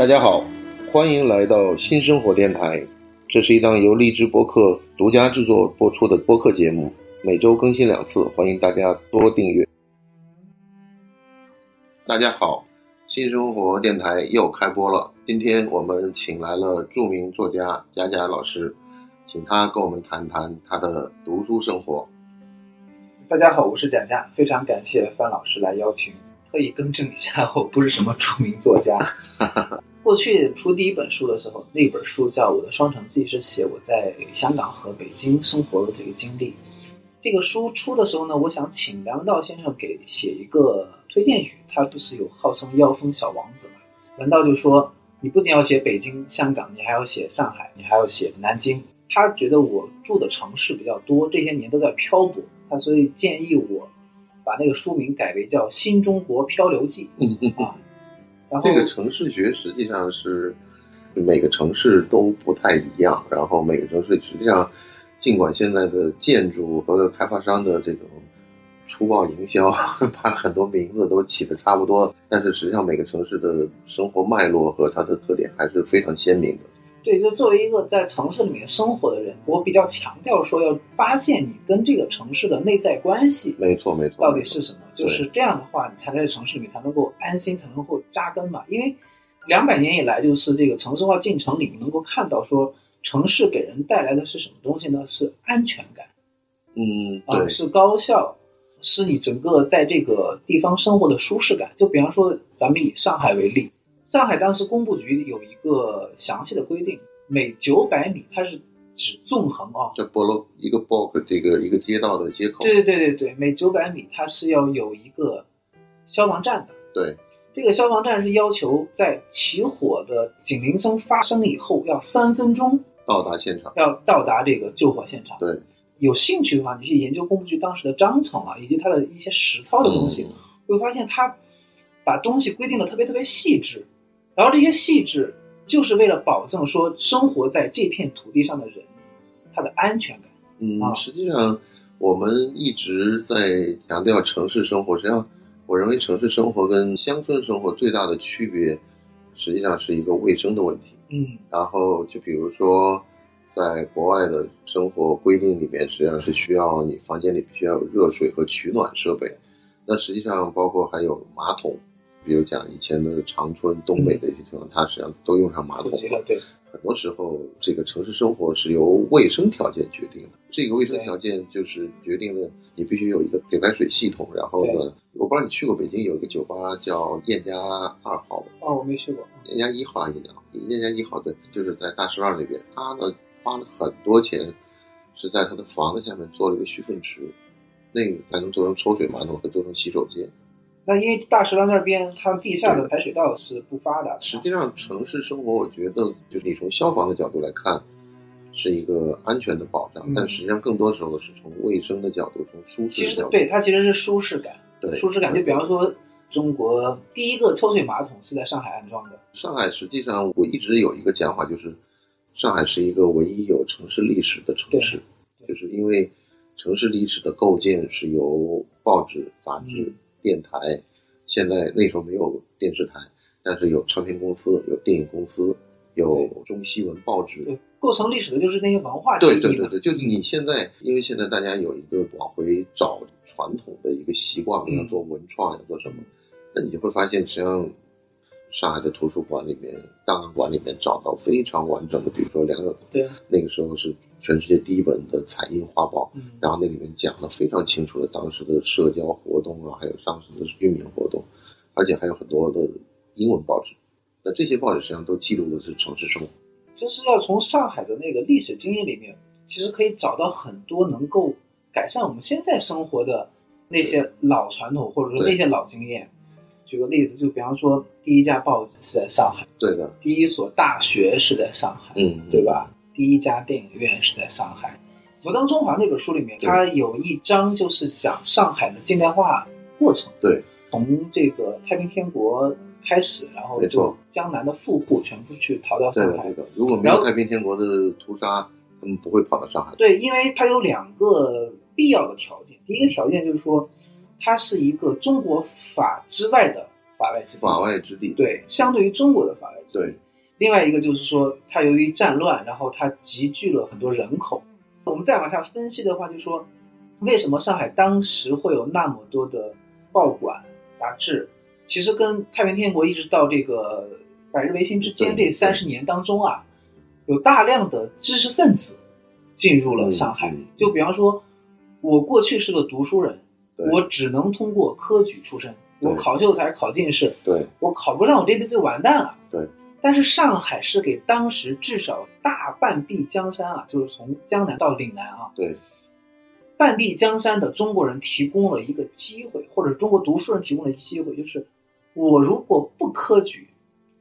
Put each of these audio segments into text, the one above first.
大家好，欢迎来到新生活电台。这是一档由荔枝播客独家制作播出的播客节目，每周更新两次，欢迎大家多订阅。大家好，新生活电台又开播了。今天我们请来了著名作家贾贾老师，请他跟我们谈谈他的读书生活。大家好，我是贾贾，非常感谢范老师来邀请。特意更正一下，我不是什么著名作家。过去出第一本书的时候，那本书叫《我的双城记》，是写我在香港和北京生活的这个经历。这个书出的时候呢，我想请梁文道先生给写一个推荐语。他不是有号称“妖风小王子”嘛？梁道就说：“你不仅要写北京、香港，你还要写上海，你还要写南京。”他觉得我住的城市比较多，这些年都在漂泊，他所以建议我。把那个书名改为叫《新中国漂流记》啊，然后这个城市学实际上是每个城市都不太一样，然后每个城市实际上尽管现在的建筑和开发商的这种粗暴营销把很多名字都起的差不多，但是实际上每个城市的生活脉络和它的特点还是非常鲜明的。对，就作为一个在城市里面生活的人，我比较强调说要发现你跟这个城市的内在关系。没错，没错。到底是什么？就是这样的话，你才在城市里面才能够安心，才能够扎根嘛。因为两百年以来，就是这个城市化进程里面能够看到说，城市给人带来的是什么东西呢？是安全感。嗯，啊，是高效，是你整个在这个地方生活的舒适感。就比方说，咱们以上海为例。上海当时工部局有一个详细的规定，每九百米，它是指纵横啊，这波罗一个 block 这个一个街道的街口，对对对对对，每九百米它是要有一个消防站的。对，这个消防站是要求在起火的警铃声发生以后要三分钟到达现场，要到达这个救火现场。对，有兴趣的话，你去研究工部局当时的章程啊，以及它的一些实操的东西，会发现它把东西规定的特别特别细致。然后这些细致，就是为了保证说生活在这片土地上的人，他的安全感。嗯，实际上我们一直在强调城市生活。实际上，我认为城市生活跟乡村生活最大的区别，实际上是一个卫生的问题。嗯，然后就比如说，在国外的生活规定里面，实际上是需要你房间里必须要有热水和取暖设备。那实际上包括还有马桶。比如讲以前的长春、东北的一些地方，它实际上都用上马桶了。对，很多时候这个城市生活是由卫生条件决定的。这个卫生条件就是决定了你必须有一个给排水系统。然后呢，我不知道你去过北京有一个酒吧叫燕家二号哦，我没去过。燕家一号，燕家燕家一号对，就是在大石栏那边。他呢花了很多钱，是在他的房子下面做了一个蓄粪池，那个才能做成抽水马桶和做成洗手间。那因为大石栏那边，它地下的排水道是不发达。实际上，城市生活，我觉得就是你从消防的角度来看，是一个安全的保障。但实际上，更多时候是从卫生的角度，从舒适角度。对它其实是舒适感。对舒适感，就比方说，中国第一个抽水马桶是在上海安装的。上海实际上，我一直有一个讲法，就是上海是一个唯一有城市历史的城市，就是因为城市历史的构建是由报纸、杂志。电台，现在那时候没有电视台，但是有唱片公司、有电影公司、有中西文报纸。构成历史的就是那些文化对对对对，就是你现在，因为现在大家有一个往回找传统的一个习惯，要做文创，要做什么，那你就会发现，实际上上海的图书馆里面、档案馆里面找到非常完整的，比如说梁友对，那个时候是。全世界第一本的彩印画报，嗯，然后那里面讲了非常清楚的当时的社交活动啊，还有当时的居民活动，而且还有很多的英文报纸。那这些报纸实际上都记录的是城市生活。就是要从上海的那个历史经验里面，其实可以找到很多能够改善我们现在生活的那些老传统，或者说那些老经验。举个例子，就比方说，第一家报纸是在上海，对的，第一所大学是在上海，嗯，对吧？第一家电影院是在上海，《摩登中华》那本书里面，它有一章就是讲上海的近代化过程。对，从这个太平天国开始，然后就江南的富户全部去逃到上海。如果没有太平天国的屠杀，他们不会跑到上海。对，因为它有两个必要的条件。第一个条件就是说，它是一个中国法之外的法外之地。法外之地。对，相对于中国的法外之地。对。另外一个就是说，它由于战乱，然后它集聚了很多人口。我们再往下分析的话，就说为什么上海当时会有那么多的报馆杂志？其实跟太平天国一直到这个百日维新之间这三十年当中啊，有大量的知识分子进入了上海。就比方说，我过去是个读书人，我只能通过科举出身，我考秀才、考进士，对我考不上，我这辈子就完蛋了。对。但是上海是给当时至少大半壁江山啊，就是从江南到岭南啊，对，半壁江山的中国人提供了一个机会，或者中国读书人提供了一个机会，就是我如果不科举，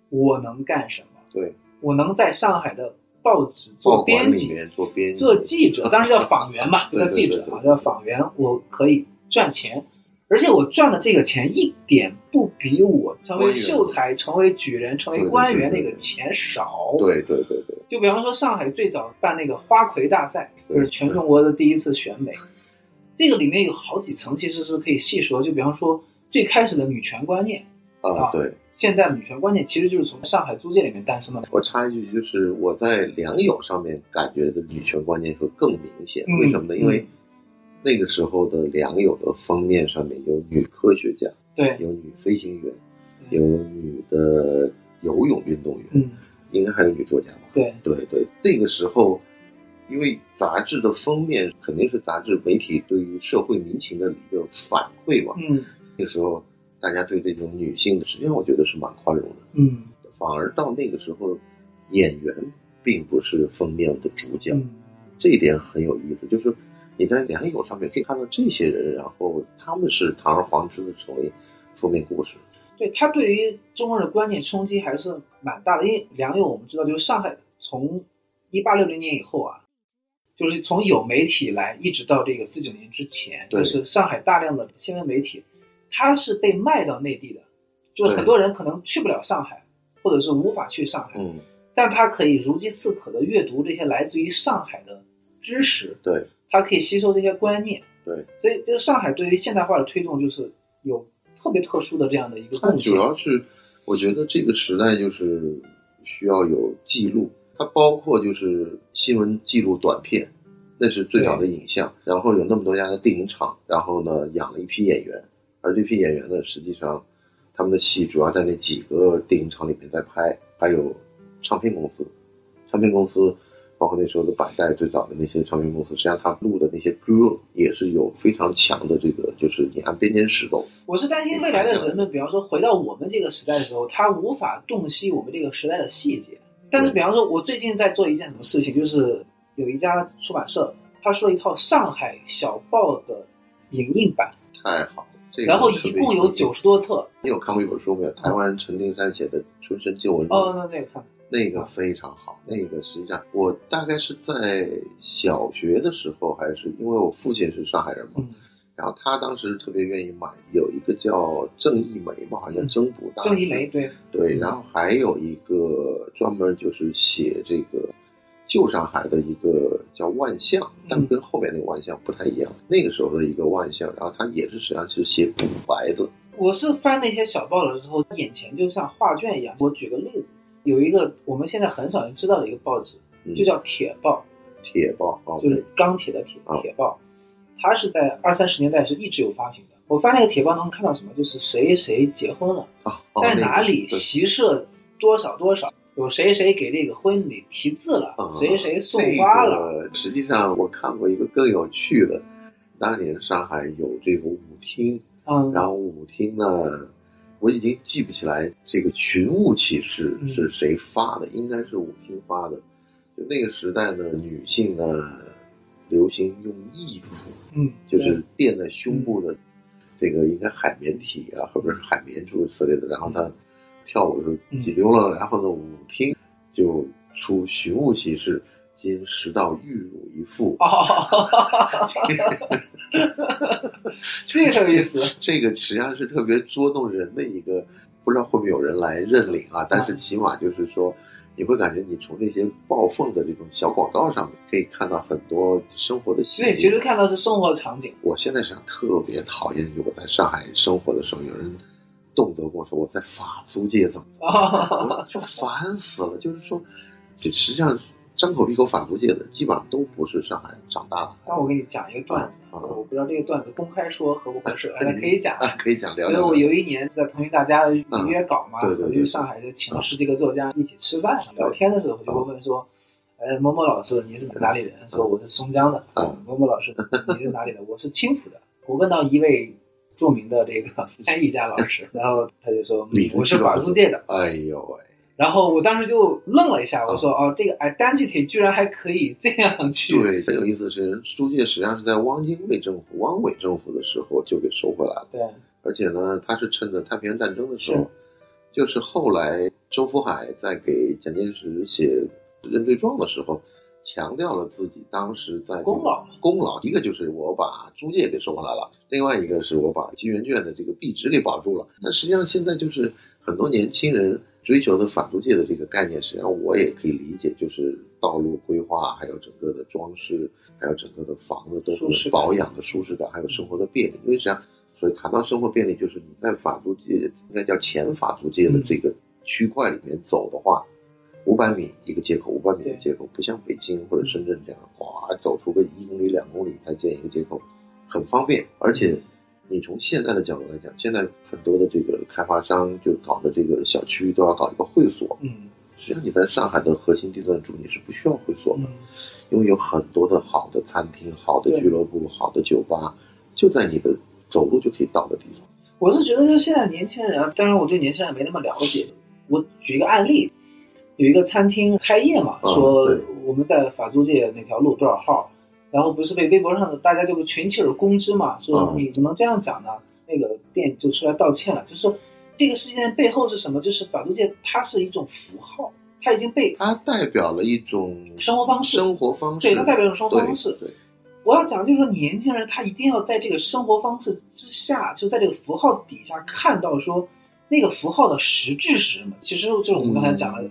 我能干什么？对，我能在上海的报纸做编辑，做编做记者，当时叫访员嘛，叫记者啊，叫访员，我可以赚钱。而且我赚的这个钱一点不比我成为秀才、成为举人、成为官员那个钱少。对对对对。就比方说，上海最早办那个花魁大赛，就是全中国的第一次选美。这个里面有好几层，其实是可以细说。就比方说，最开始的女权观念啊，对，现代女权观念其实就是从上海租界里面诞生的。我插一句，就是我在良友上面感觉的女权观念会更明显。为什么呢？因为那个时候的良友的封面上面有女科学家，对，有女飞行员，有女的游泳运动员，嗯，应该还有女作家吧？对，对对。那个时候，因为杂志的封面肯定是杂志媒体对于社会民情的一个反馈嘛，嗯，那个时候大家对这种女性的，实际上我觉得是蛮宽容的，嗯，反而到那个时候，演员并不是封面的主角，嗯，这一点很有意思，就是。你在良友上面可以看到这些人，然后他们是堂而皇之的成为封面故事。对他对于中国人的观念冲击还是蛮大的，因为良友我们知道，就是上海从一八六零年以后啊，就是从有媒体来一直到这个四九年之前，就是上海大量的新闻媒体，它是被卖到内地的，就是很多人可能去不了上海，或者是无法去上海，嗯，但他可以如饥似渴的阅读这些来自于上海的知识，对。它可以吸收这些观念，对，所以就是上海对于现代化的推动，就是有特别特殊的这样的一个贡献。主要是我觉得这个时代就是需要有记录，它包括就是新闻记录短片，那是最早的影像。然后有那么多家的电影厂，然后呢养了一批演员，而这批演员呢，实际上他们的戏主要在那几个电影厂里面在拍，还有唱片公司，唱片公司。包括那时候的百代最早的那些唱片公司，实际上他录的那些歌也是有非常强的这个，就是你按编年史走。我是担心未来的人们，比方说回到我们这个时代的时候，他无法洞悉我们这个时代的细节。但是，比方说，我最近在做一件什么事情，就是有一家出版社，他说一套上海小报的影印版，太好了。然后一共有九十多册。你有看过一本书没有？台湾陈丁山写的《春生旧闻录》。哦，那那个看。那个非常好，那个实际上我大概是在小学的时候，还是因为我父亲是上海人嘛，然后他当时特别愿意买，有一个叫郑义梅嘛，好像征服大郑义梅对对，然后还有一个专门就是写这个旧上海的一个叫万象，但跟后面那个万象不太一样，那个时候的一个万象，然后他也是实际上是写古白的。我是翻那些小报的时候，眼前就像画卷一样。我举个例子。有一个我们现在很少人知道的一个报纸，就叫《铁报》。铁报就是钢铁的铁，铁报。它是在二三十年代是一直有发行的。我翻那个铁报能看到什么？就是谁谁结婚了，在哪里席设多少多少，有谁谁给这个婚礼题字了，谁谁送花了。实际上我看过一个更有趣的，当年上海有这个舞厅，嗯，然后舞厅呢。我已经记不起来这个寻物启事是谁发的，应该是武厅发的。就那个时代呢，女性呢流行用义乳，嗯，就是垫在胸部的这个应该海绵体啊，或者是海绵诸如此类的。然后她跳舞的时候挤溜了，然后呢，舞厅就出寻物启事。今拾到玉乳一副，这个有意思。这个实际上是特别捉弄人的一个，不知道会不会有人来认领啊？但是起码就是说，你会感觉你从这些报凤的这种小广告上面可以看到很多生活的细节。对，其实看到是生活场景。我现在想特别讨厌，就我在上海生活的时候，有人动辄跟我说我在法租界怎么就烦死了。就是说，这实际上张口闭口法租界的，基本上都不是上海长大的。那我给你讲一个段子，啊啊我不知道这个段子公开说合不合适，大家可以讲。啊，可以讲聊因为我聊聊。有一年在腾讯大家约稿嘛，对对对我去上海就请了十几个作家一起吃饭，聊天的时候就会问说，呃，某某老师你是哪里人？说我是松江的。嗯某某老师你是哪里的？我是青浦的。我问到一位著名的这个 翻译家老师，然后他就说理直我是法租界的。哎呦喂，然后我当时就愣了一下，我嗯说哦，这个 identity 居然还可以这样去。对，很有意思的是，租界实际上是在汪精卫政府、汪伪政府的时候就给收回来了。对而且呢，他是趁着太平洋战争的时候是，就是后来周福海在给蒋介石写认罪状的时候，强调了自己当时在功劳功劳，一个就是我把租界给收回来了，另外一个是我把金圆券的这个币值给保住了。那实际上现在就是很多年轻人追求的法租界的这个概念，实际上我也可以理解，就是道路规划，还有整个的装饰，还有整个的房子都是保养的舒适感，还有生活的便利。因为实际上，所以谈到生活便利，就是你在法租界应该叫前法租界的这个区块里面走的话，五百米一个街口，五百米一个街口，不像北京或者深圳这样，哇走出个一公里、两公里才建一个街口，很方便。而且你从现在的角度来讲，现在很多的这个开发商就搞的这个小区都要搞一个会所，嗯实际上你在上海的核心地段住，你是不需要会所的。嗯因为有很多的好的餐厅、好的俱乐部、好的酒吧，就在你的走路就可以到的地方。我是觉得，就现在年轻人啊，当然我对年轻人没那么了解。我举一个案例，有一个餐厅开业嘛，嗯说我们在法租界哪条路多少号，然后不是被微博上的大家就群起而攻之嘛，说嗯你怎么能这样讲呢？那个店就出来道歉了，就说这个事件背后是什么？就是法租界它是一种符号，它已经被它代表了一种生活方式，生活方式，对它代表一种生活方式。对，我要讲，就是说，年轻人他一定要在这个生活方式之下，就在这个符号底下看到说，那个符号的实质是什么。其实就是我们刚才讲的，因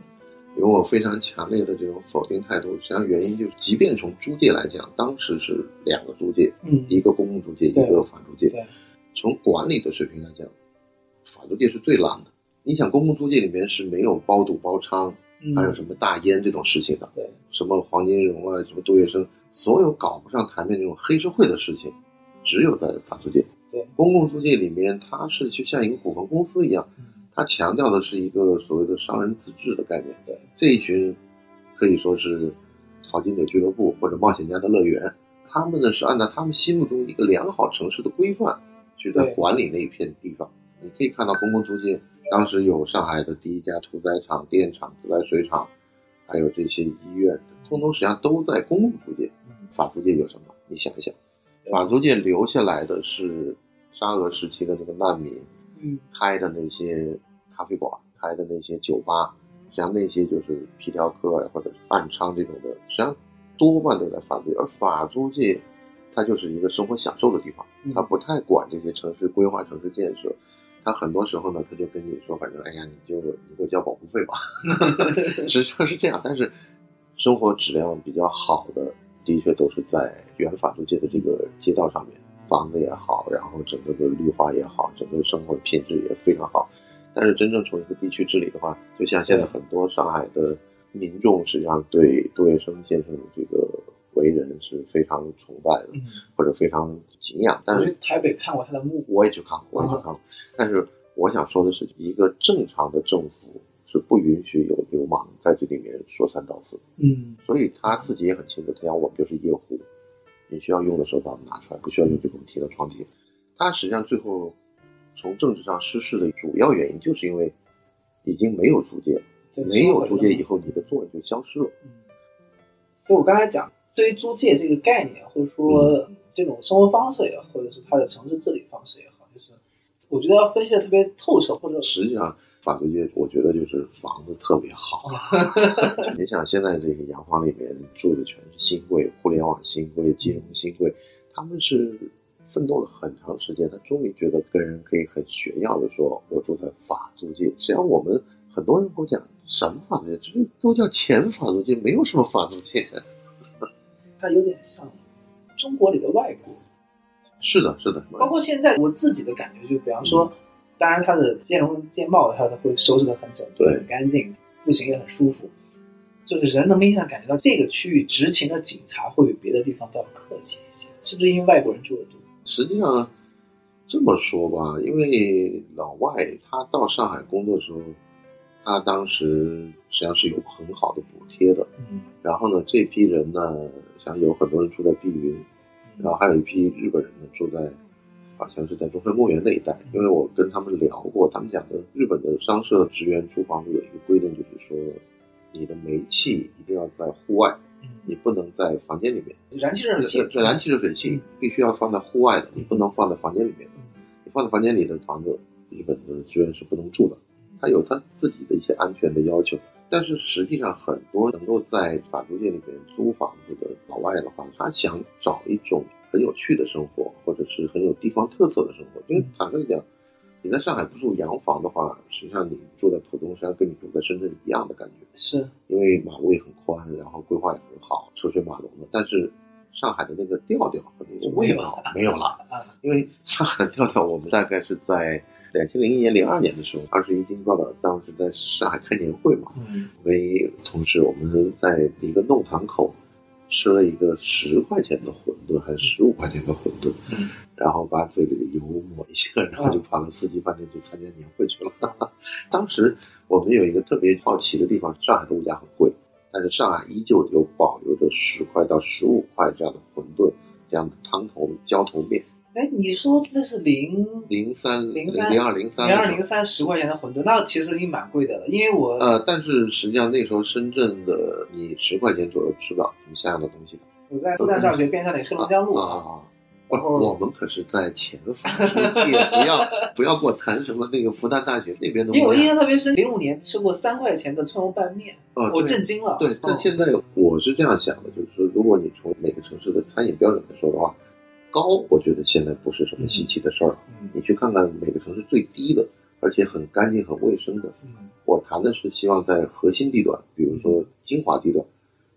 为我非常强烈的这种否定态度，实际上原因就是，即便从租界来讲，当时是两个租界，嗯，一个公共租界，一个法租界对。从管理的水平来讲，法租界是最烂的。你想，公共租界里面是没有包赌包娼，嗯还有什么大烟这种事情的。对，什么黄金荣啊，什么杜月笙，所有搞不上台面这种黑社会的事情，只有在法租界。对，公共租界里面，它是就像一个股份公司一样，嗯它强调的是一个所谓的商人自治的概念。对，这一群可以说是淘金者俱乐部或者冒险家的乐园，他们呢是按照他们心目中一个良好城市的规范去在管理那一片地方。你可以看到公共租界，当时有上海的第一家屠宰场、电厂、自来水厂，还有这些医院，通通实际上都在公共租界。嗯法租界有什么？你想一想，法租界留下来的是沙俄时期的那个难民嗯开的那些咖啡馆、开的那些酒吧，实际上那些就是皮条客呀或者是暗娼这种的，实际上多半都在法租界。而法租界，它就是一个生活享受的地方，嗯它不太管这些城市规划、城市建设。他很多时候呢，他就跟你说，反正哎呀，你就你给我交保护费吧，实际上是这样。但是生活质量比较好的，的确都是在原法租界的这个街道上面，房子也好，然后整个的绿化也好，整个生活品质也非常好。但是真正从一个地区治理的话，就像现在很多上海的民众，实际上对杜月笙先生的这个为人是非常崇拜的，嗯，或者非常敬仰。但是台北看过他的墓，我也去看过，我也去看过。但是我想说的是，一个正常的政府是不允许有流氓在这里面说三道四的。嗯所以他自己也很清楚，他讲我们就是夜壶，你需要用的时候把我们拿出来，不需要用就给我们提到床底。他实际上最后从政治上失势的主要原因，就是因为已经没有租界没有租界以后，你的作用就消失了。嗯，就我刚才讲，对于租界这个概念，或者说这种生活方式也好，或者是它的城市治理方式也好，就是我觉得要分析的特别透彻，或者实际上，法租界我觉得就是房子特别好。你想，现在这个洋房里面住的全是新贵，互联网新贵、金融新贵，他们是奋斗了很长时间，他终于觉得跟人可以很炫耀的说，我住在法租界。实际上，我们很多人跟我讲，什么法租界，这都叫前法租界，没有什么法租界。它有点像中国里的外国。是的，是的，包括现在我自己的感觉，就比方说，当然它的建容建貌它会收拾的很整齐、很干净，步行也很舒服。就是人能明显感觉到这个区域执勤的警察会比别的地方都要客气一些，是不是因为外国人住的多？实际上这么说吧，因为老外他到上海工作的时候，他当时实际上是有很好的补贴的。嗯，然后呢，这批人呢，像有很多人住在碧云，然后还有一批日本人呢住在，好像是在中山公园那一带。因为我跟他们聊过，他们讲的日本的商社职员租房有一个规定，就是说你的煤气一定要在户外，你不能在房间里面。嗯燃气热水器这，这燃气热水器必须要放在户外的，你不能放在房间里面的。你放在房间里的房子，日本的职员是不能住的，他有他自己的一些安全的要求。但是实际上，很多能够在法租界里面租房子的老外的话，他想找一种很有趣的生活，或者是很有地方特色的生活。因为坦率讲，你在上海不住洋房的话，实际上你住在浦东山跟你住在深圳一样的感觉。是因为马路也很宽，然后规划也很好，车水马龙的。但是上海的那个调调和那个味道没有了，啊，因为上海的调调，我们大概是在两千零一年、零二年的时候，二十一经报道，当时在上海开年会嘛，嗯，我跟同事我们在一个弄堂口吃了一个十块钱的馄饨，还是十五块钱的馄饨，嗯然后把嘴里的油抹一下，然后就跑到四季饭店去参加年会去了。当时我们有一个特别好奇的地方，上海的物价很贵，但是上海依旧有保留着十块到十五块这样的馄饨，这样的汤头浇头面。哎，你说那是零零三零三零二零三零二零三十块钱的馄饨，那其实已经蛮贵的了，因为我呃，但是实际上那时候深圳的你十块钱左右吃不了什么像样的东西的。我在复旦大学边上那黑龙江路啊，啊不然后我们可是在前方出界，不要不要给我谈什么那个复旦大学那边的因为我印。象特别深，零五年吃过三块钱的葱油拌面，我震惊了。对，但嗯现在我是这样想的，就是说，如果你从每个城市的餐饮标准来说的话，高，我觉得现在不是什么稀奇的事儿了。嗯你去看看每个城市最低的，而且很干净、很卫生的，嗯我谈的是希望在核心地段，比如说金华地段，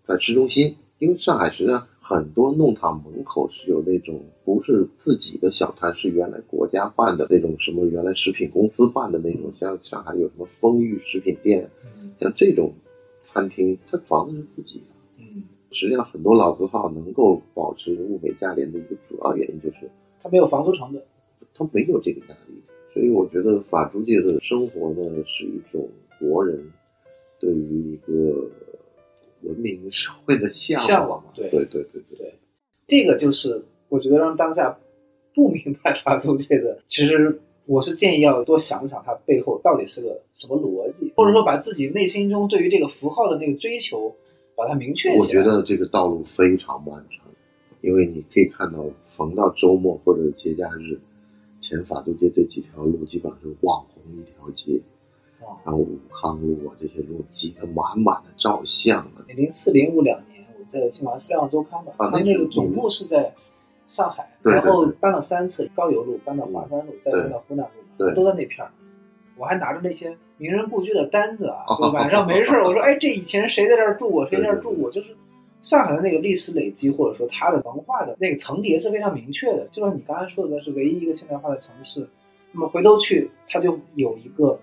在市中心，因为上海实际上很多弄堂门口是有那种不是自己的小摊，是原来国家办的那种什么原来食品公司办的那种，像上海有什么丰裕食品店，嗯像这种餐厅，它房子是自己的。嗯，实际上，很多老字号能够保持物美价廉的一个主要原因就是它没有房租成本。它没有这个压力，所以我觉得法租界的生活呢，是一种国人对于一个文明社会的向向往对对对对对，这个就是我觉得让当下不明白法租界的，其实我是建议要多想想它背后到底是个什么逻辑，或者说把自己内心中对于这个符号的那个追求，把它明确起来。我觉得这个道路非常漫长，因为你可以看到，逢到周末或者节假日，前法租界这几条路基本上是网红一条街，啊，然后武康路啊这些路挤得满满的，照相的。零四零五两年，我在新华社《周刊》吧，啊他们那个总部是在上海，然后搬了三次，高邮路搬到华山路，再搬到湖南路都在那片儿。我还拿着那些名人故居的单子啊，哦就晚上没事儿，我说，哎，这以前谁在这儿住过，谁在这儿住过，就是上海的那个历史累积，或者说它的文化的那个层叠是非常明确的。就像你刚才说的，是唯一一个现代化的城市，那么回头去，它就有一个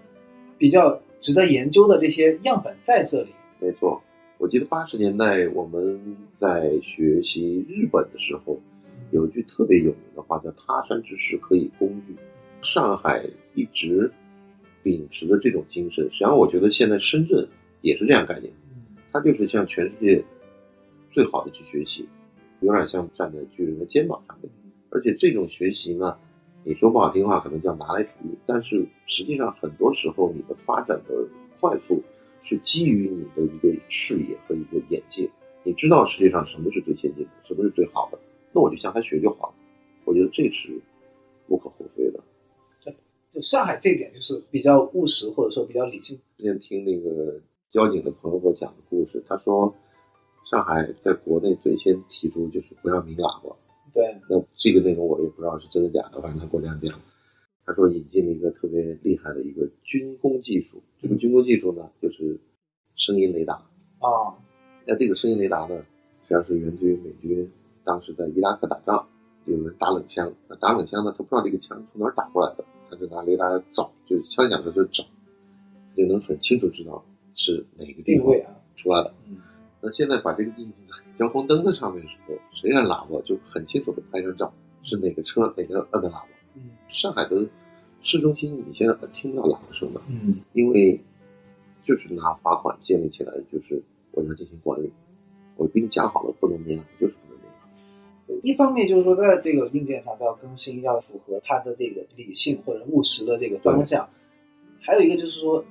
比较值得研究的这些样本在这里。没错，我记得八十年代我们在学习日本的时候，有一句特别有名的话叫“他山之石，可以攻玉”。上海一直秉持的这种精神，实际上我觉得现在深圳也是这样概念，它就是向全世界最好的去学习，有点像站在巨人的肩膀上面。而且这种学习呢，你说不好听话，可能叫拿来主义，但是实际上很多时候你的发展的快速是基于你的一个视野和一个眼界，你知道世界上什么是最先进的，什么是最好的，那我就向他学就好了。我觉得这是无可厚非的。就上海这一点就是比较务实，或者说比较理性。之前听那个交警的朋友给我讲的故事，他说上海在国内最先提出就是不要鸣喇叭。对，那这个内容我也不知道是真的假的，反正他给我这样讲。他说引进了一个特别厉害的一个军工技术，这个军工技术呢就是声音雷达。啊，那这个声音雷达呢，实际上是源自于美军当时在伊拉克打仗，有人打冷枪，那打冷枪呢，他不知道这个枪从哪儿打过来的，他就拿雷达找，就是枪响的就找，就能很清楚知道是哪个地方定位啊，出来的。嗯那现在把这个应用在交通灯的上面的时候，谁按喇叭就很清楚的拍张照，是哪个车哪个摁的喇叭。嗯上海的市中心你现在听不到喇叭声的，嗯因为就是拿罚款建立起来，就是我要进行管理，我给你讲好了不能鸣喇叭，就是。一方面就是说，在这个硬件上都要更新，要符合它的这个理性或者务实的这个方向；还有一个就是说，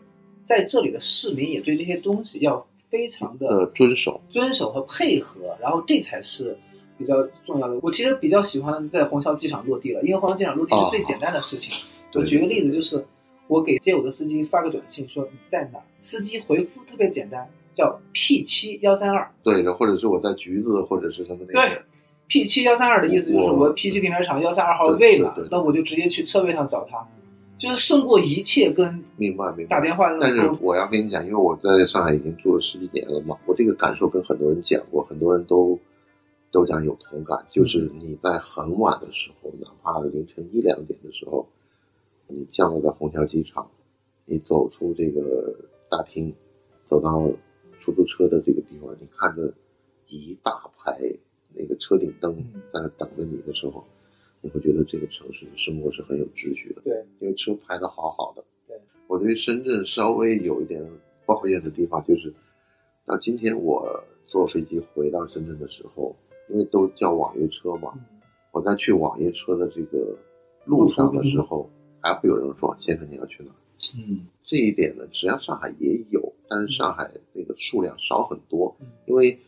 在这里的市民也对这些东西要非常的呃，遵守，遵守和配合，然后这才是比较重要的。我其实比较喜欢在虹桥机场落地了，因为虹桥机场落地是最简单的事情。我举个例子，就是我给接我的司机发个短信说你在哪，司机回复特别简单，叫 P 七幺三二。对，或者是我在橘子或者是什么那对个，P 七幺三二的意思就是我我 P 七停车场幺三二号位了那我就直接去车位上找他，就是胜过一切跟明白明白。打电话但是。我要跟你讲，因为我在上海已经住了十几年了嘛，我这个感受跟很多人讲过，很多人都都讲有同感，就是你在很晚的时候，哪怕凌晨一两点的时候，你降落在虹桥机场，你走出这个大厅，走到出租车的这个地方，你看着一大排那个车顶灯嗯在那等着你的时候，你会觉得这个城市的生活是很有秩序的。对，因为车排的好好的。对，我对深圳稍微有一点抱怨的地方就是，到今天我坐飞机回到深圳的时候，因为都叫网约车嘛，嗯我在去网约车的这个路上的时候，还会有人说：“先生，你要去哪儿？”嗯这一点呢，实际上上海也有，但是上海那个数量少很多嗯，因为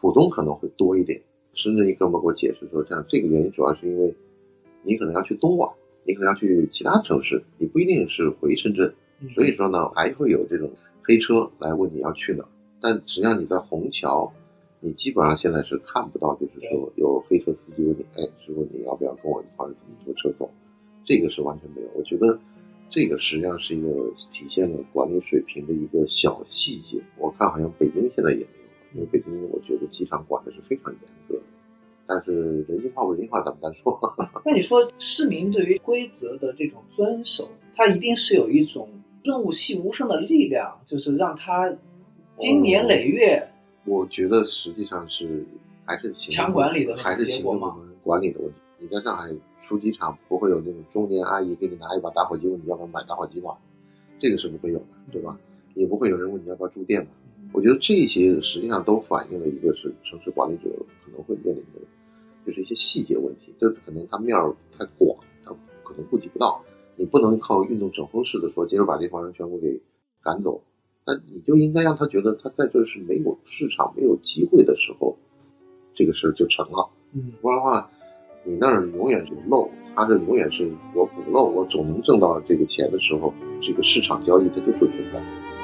浦东可能会多一点。深圳一哥们儿给我解释说，这样这个原因主要是因为你可能要去东莞，你可能要去其他城市，你不一定是回深圳，嗯所以说呢，还会有这种黑车来问你要去哪儿。但实际上你在虹桥，你基本上现在是看不到，就是说有黑车司机问你，哎，师傅你要不要跟我一块儿怎么坐车走？这个是完全没有。我觉得这个实际上是一个体现了管理水平的一个小细节。我看好像北京现在也因为北京我觉得机场管的是非常严格的。但是人性化不人性化，咱们单说。那你说市民对于规则的这种遵守，他一定是有一种润物细无声的力量，就是让他经年累月。我觉得实际上是还是行政强管理的还是行政部门管理的问题。你在上海出机场不会有那种中年阿姨给你拿一把打火机问你要不要买打火机吧？这个是不会有的，对吧？也不会有人问你要不要住店吧？我觉得这些实际上都反映了一个是城市管理者可能会面临的，就是一些细节问题，就是可能他面儿太广，他可能顾及不到。你不能靠运动整风式的说，接着把这帮人全部给赶走。那你就应该让他觉得他在这是没有市场、没有机会的时候，这个事儿就成了。嗯不然的话，你那儿永远是漏，他这永远是我补漏，我总能挣到这个钱的时候，这个市场交易它就会存在。